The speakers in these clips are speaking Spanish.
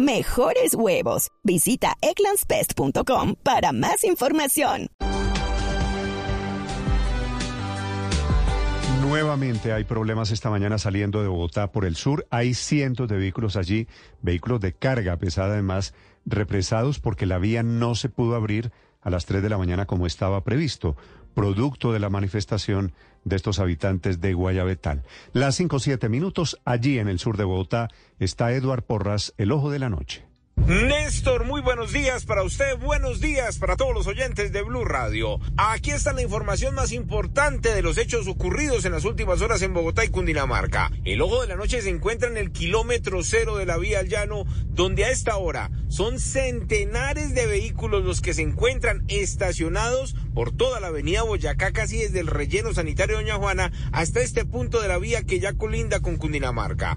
mejores huevos. Visita eclanspest.com para más información. Nuevamente hay problemas esta mañana saliendo de Bogotá por el sur. Hay cientos de vehículos allí, vehículos de carga pesada además, represados porque la vía no se pudo abrir a las 3 de la mañana como estaba previsto, producto de la manifestación de estos habitantes de Guayabetal. Las 5 7 minutos, allí en el sur de Bogotá, está Eduard Porras, el ojo de la noche. Néstor, muy buenos días para usted, buenos días para todos los oyentes de Blue Radio. Aquí está la información más importante de los hechos ocurridos en las últimas horas en Bogotá y Cundinamarca. El ojo de la noche se encuentra en el kilómetro cero de la vía al llano, donde a esta hora son centenares de vehículos los que se encuentran estacionados por toda la avenida Boyacá, casi desde el relleno sanitario de Doña Juana hasta este punto de la vía que ya colinda con Cundinamarca.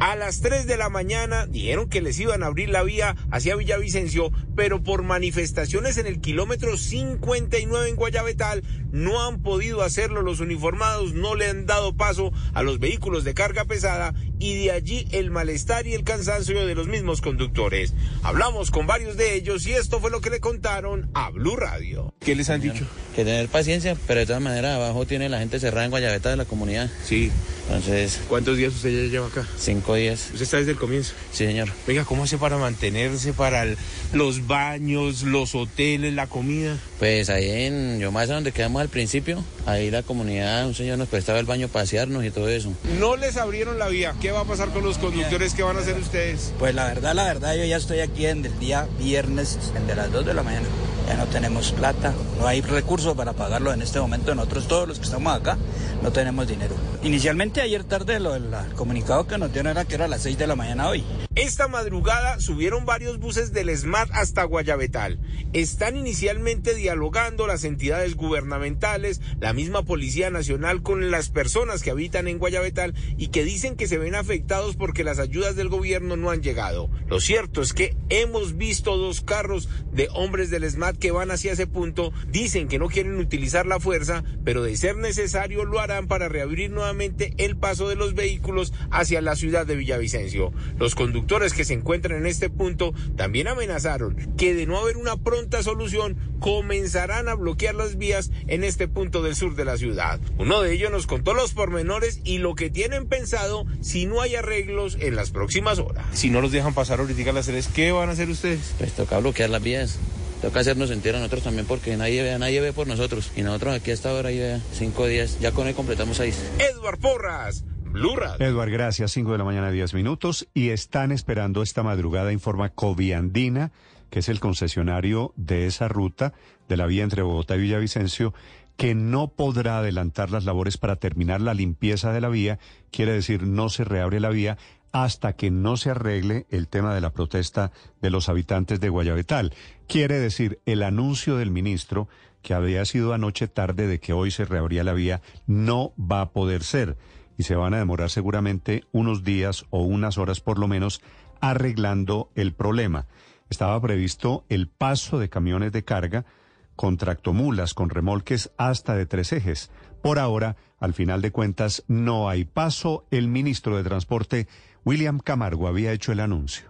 A las 3 de la mañana dijeron que les iban a abrir la vía hacia Villavicencio, pero por manifestaciones en el kilómetro 59 en Guayabetal no han podido hacerlo. Los uniformados no le han dado paso a los vehículos de carga pesada y de allí el malestar y el cansancio de los mismos conductores. Hablamos con varios de ellos y esto fue lo que le contaron a Blue Radio. ¿Qué les han dicho? Que tener paciencia, pero de todas maneras abajo tiene la gente cerrada en Guayabetal de la comunidad. Sí. Entonces. ¿Cuántos días usted ya lleva acá? Cinco días. ¿Usted está desde el comienzo? Sí, señor. Venga, ¿cómo hace para mantenerse, para los baños, los hoteles, la comida? Pues ahí en Yomasa, donde quedamos al principio, ahí la comunidad, un señor nos prestaba el baño para pasearnos y todo eso. No les abrieron la vía. ¿Qué va a pasar con los conductores? ¿Qué van a hacer ustedes? Pues la verdad, la verdad, yo ya estoy aquí en el día viernes, de las 2 de la mañana. Ya no tenemos plata, no hay recursos para pagarlo en este momento. Nosotros todos los que estamos acá no tenemos dinero. Inicialmente ayer tarde lo, el comunicado que nos dieron era que era a las 6 de la mañana hoy. Esta madrugada subieron varios buses del SMAT hasta Guayabetal. Están inicialmente dialogando las entidades gubernamentales, la misma Policía Nacional con las personas que habitan en Guayabetal y que dicen que se ven afectados porque las ayudas del gobierno no han llegado. Lo cierto es que hemos visto dos carros de hombres del SMAT que van hacia ese punto. Dicen que no quieren utilizar la fuerza, pero de ser necesario lo harán para reabrir nuevamente el paso de los vehículos hacia la ciudad de Villavicencio. Los conductores que se encuentran en este punto también amenazaron que de no haber una pronta solución comenzarán a bloquear las vías en este punto del sur de la ciudad. Uno de ellos nos contó los pormenores y lo que tienen pensado si no hay arreglos en las próximas horas. Si no los dejan pasar ahorita a las tres, ¿qué van a hacer ustedes? Pues toca bloquear las vías. Toca hacernos sentir a nosotros también porque nadie ve, nadie ve por nosotros. Y nosotros aquí hasta ahora ya cinco días, ya con él completamos seis. Edward Porras. Blue Radio. Edward, gracias. 5 de la mañana, 10 minutos. Y están esperando esta madrugada, informa Coviandina, que es el concesionario de esa ruta de la vía entre Bogotá y Villavicencio, que no podrá adelantar las labores para terminar la limpieza de la vía. Quiere decir, no se reabre la vía hasta que no se arregle el tema de la protesta de los habitantes de Guayabetal. Quiere decir, el anuncio del ministro, que había sido anoche tarde de que hoy se reabría la vía, no va a poder ser y se van a demorar seguramente unos días o unas horas por lo menos arreglando el problema. Estaba previsto el paso de camiones de carga con tractomulas, con remolques hasta de tres ejes. Por ahora, al final de cuentas, no hay paso. El ministro de Transporte, William Camargo, había hecho el anuncio.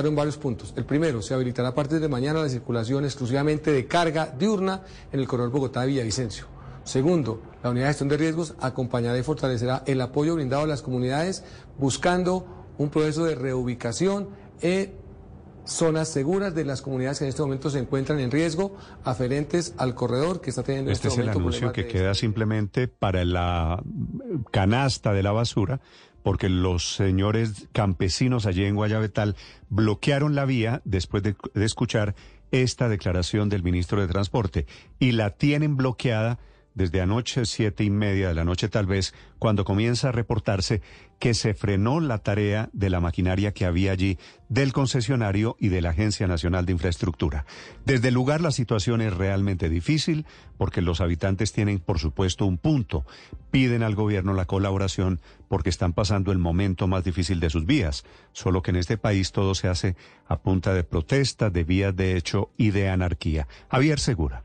en varios puntos. El primero, se habilitará a partir de mañana la circulación exclusivamente de carga diurna en el corredor Bogotá-Villavicencio. Segundo, la unidad de gestión de riesgos acompañará y fortalecerá el apoyo brindado a las comunidades buscando un proceso de reubicación e zonas seguras de las comunidades que en este momento se encuentran en riesgo, aferentes al corredor que está teniendo este, este, es el anuncio que queda este simplemente para la canasta de la basura, porque los señores campesinos allí en Guayabetal bloquearon la vía después de, de escuchar esta declaración del ministro de Transporte y la tienen bloqueada desde anoche, siete y media de la noche tal vez, cuando comienza a reportarse que se frenó la tarea de la maquinaria que había allí del concesionario y de la Agencia Nacional de Infraestructura. Desde el lugar la situación es realmente difícil porque los habitantes tienen, por supuesto, un punto. Piden al gobierno la colaboración porque están pasando el momento más difícil de sus vías. Solo que en este país todo se hace a punta de protestas, de vías de hecho y de anarquía. Javier Segura.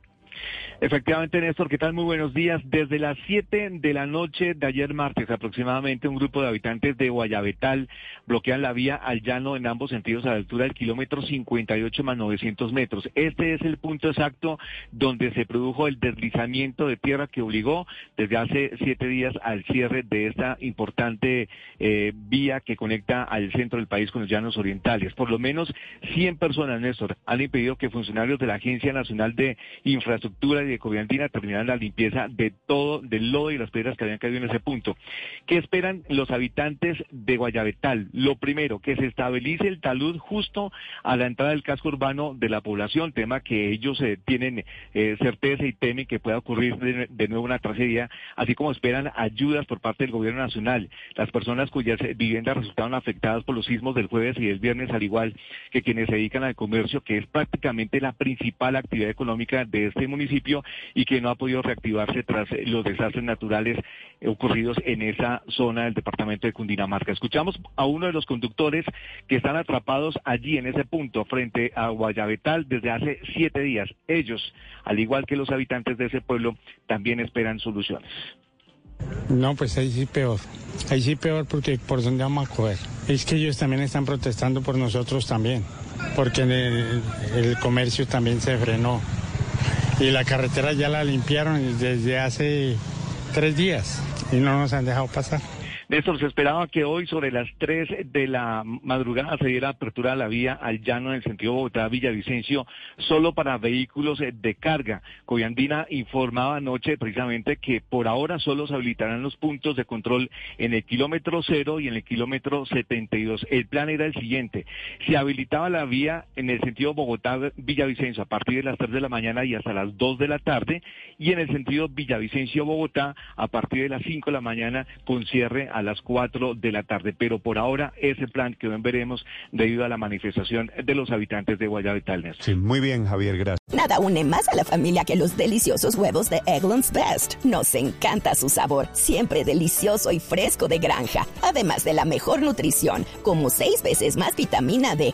Efectivamente, Néstor, ¿qué tal? Muy buenos días. Desde las 7 de la noche de ayer martes aproximadamente, un grupo de habitantes de Guayabetal bloquean la vía al llano en ambos sentidos a la altura del kilómetro 58 más 900 metros. Este es el punto exacto donde se produjo el deslizamiento de tierra que obligó desde hace siete días al cierre de esta importante eh, vía que conecta al centro del país con los llanos orientales. Por lo menos 100 personas, Néstor, han impedido que funcionarios de la Agencia Nacional de Infraestructura de Coviantina terminaron la limpieza de todo, del lodo y las piedras que habían caído en ese punto. ¿Qué esperan los habitantes de Guayabetal? Lo primero, que se estabilice el talud justo a la entrada del casco urbano de la población, tema que ellos eh, tienen eh, certeza y temen que pueda ocurrir de, nuevo una tragedia, así como esperan ayudas por parte del gobierno nacional. Las personas cuyas viviendas resultaron afectadas por los sismos del jueves y del viernes, al igual que quienes se dedican al comercio, que es prácticamente la principal actividad económica de este municipio, y que no ha podido reactivarse tras los desastres naturales ocurridos en esa zona del departamento de Cundinamarca. Escuchamos a uno de los conductores que están atrapados allí en ese punto frente a Guayabetal desde hace siete días. Ellos, al igual que los habitantes de ese pueblo, también esperan soluciones. No, pues ahí sí peor. Ahí sí peor porque por dónde vamos a coger. Es que ellos también están protestando por nosotros también, porque el comercio también se frenó y la carretera ya la limpiaron desde hace tres días y no nos han dejado pasar. Néstor, se esperaba que hoy sobre las 3 de la madrugada se diera apertura a la vía al llano en el sentido Bogotá-Villavicencio solo para vehículos de carga. Coyandina informaba anoche precisamente que por ahora solo se habilitarán los puntos de control en el kilómetro cero y en el kilómetro 72. El plan era el siguiente. Se habilitaba la vía en el sentido Bogotá-Villavicencio a partir de las 3 de la mañana y hasta las 2 de la tarde y en el sentido Villavicencio-Bogotá a partir de las 5 de la mañana con cierre a las 4 de la tarde. Pero por ahora ese plan que hoy veremos debido a la manifestación de los habitantes de Guayabetal. Sí, muy bien, Javier, gracias. Nada une más a la familia que los deliciosos huevos de Eggland's Best. Nos encanta su sabor, siempre delicioso y fresco de granja. Además de la mejor nutrición, como 6 veces más vitamina D,